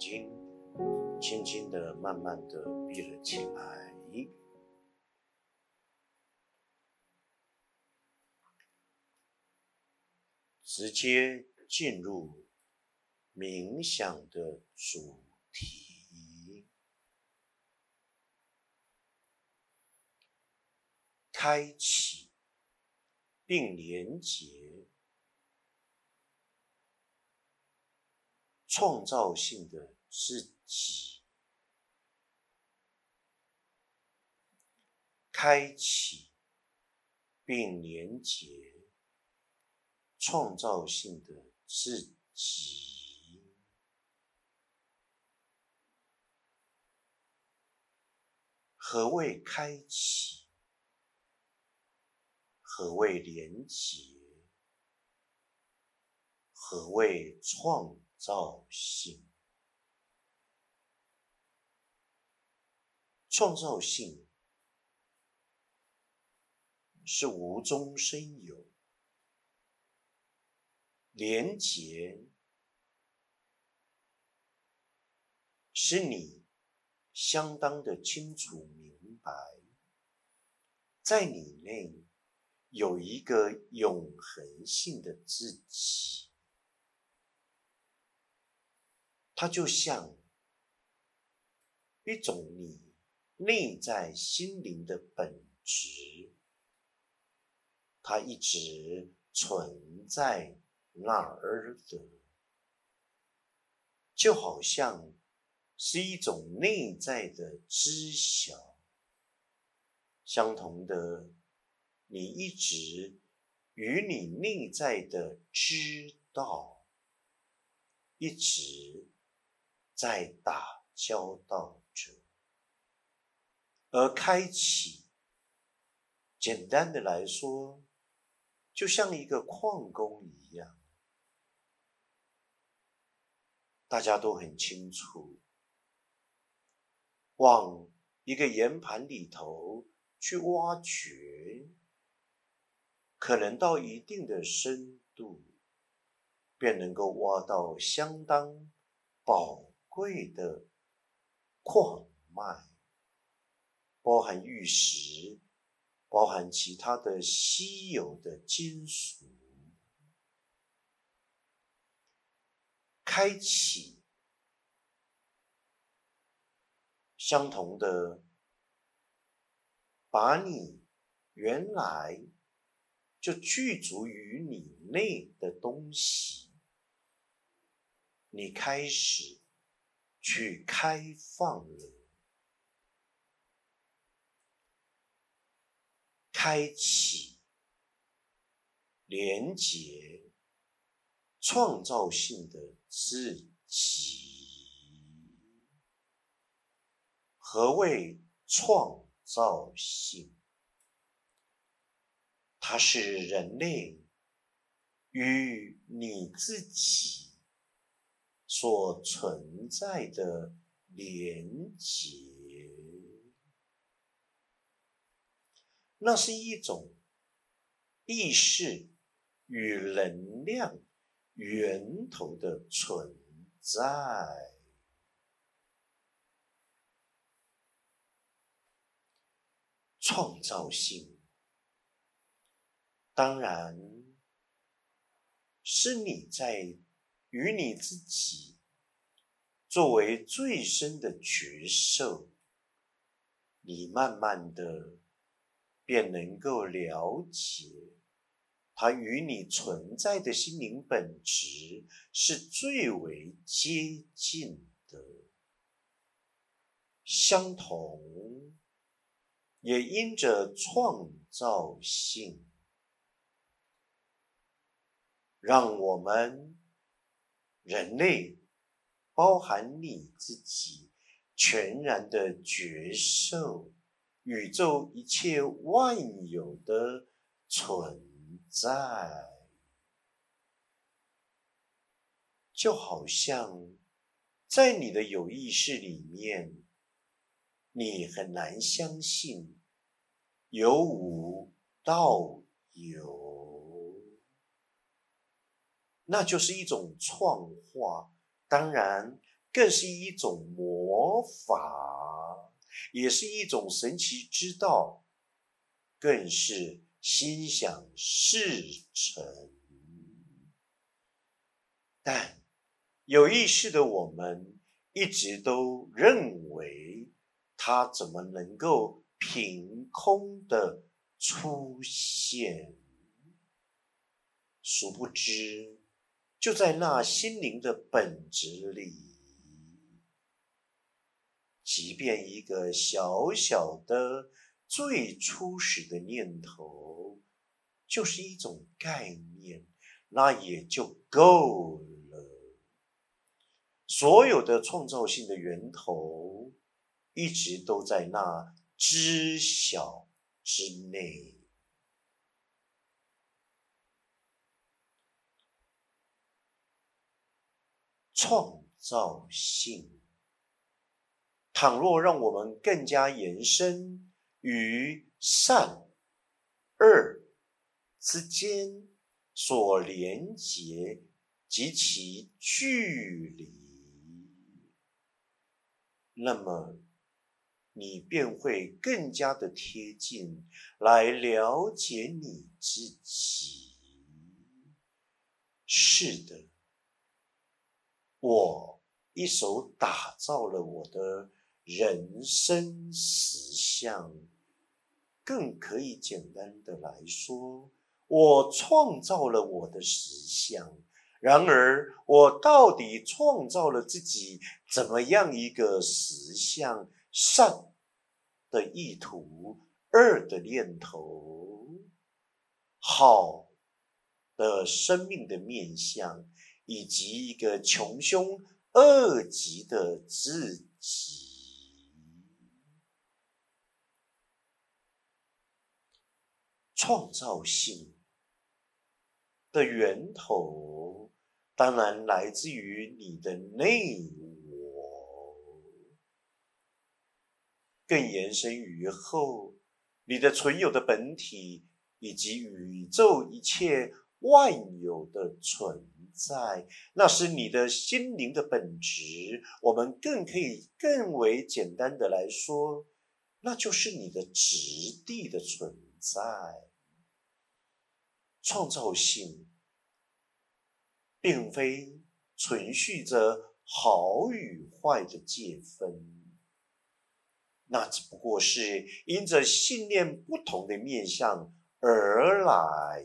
睛，轻轻的、慢慢的闭了起来，直接进入冥想的主题，开启并连接。创造性的自己，开启并连接创造性的自己。何谓开启？何谓连接？何谓创？造性，创造性是无中生有，连结是你相当的清楚明白，在你内有一个永恒性的自己。它就像一种你内在心灵的本质，它一直存在那儿的，就好像是一种内在的知晓。相同的，你一直与你内在的知道一直。在打交道着，而开启，简单的来说，就像一个矿工一样，大家都很清楚，往一个岩盘里头去挖掘，可能到一定的深度，便能够挖到相当宝。贵的矿脉，包含玉石，包含其他的稀有的金属，开启相同的，把你原来就具足于你内的东西，你开始。去开放了，开启，连接创造性的自己。何谓创造性？它是人类与你自己。所存在的连结，那是一种意识与能量源头的存在。创造性，当然是你在。与你自己作为最深的角色，你慢慢的便能够了解，它与你存在的心灵本质是最为接近的，相同，也因着创造性，让我们。人类包含你自己，全然的觉受宇宙一切万有的存在，就好像在你的有意识里面，你很难相信有无到有。那就是一种创化，当然，更是一种魔法，也是一种神奇之道，更是心想事成。但有意识的我们一直都认为，它怎么能够凭空的出现？殊不知。就在那心灵的本质里，即便一个小小的、最初始的念头，就是一种概念，那也就够了。所有的创造性的源头，一直都在那知晓之内。创造性，倘若让我们更加延伸与善恶之间所连结及其距离，那么你便会更加的贴近来了解你自己。是的。我一手打造了我的人生实相，更可以简单的来说，我创造了我的实相。然而，我到底创造了自己怎么样一个实相？善的意图，恶的念头，好的生命的面相。以及一个穷凶恶极的自己，创造性的源头当然来自于你的内我，更延伸于后你的存有的本体以及宇宙一切万有的存。在，那是你的心灵的本质。我们更可以更为简单的来说，那就是你的质地的存在。创造性，并非存续着好与坏的界分，那只不过是因着信念不同的面向而来。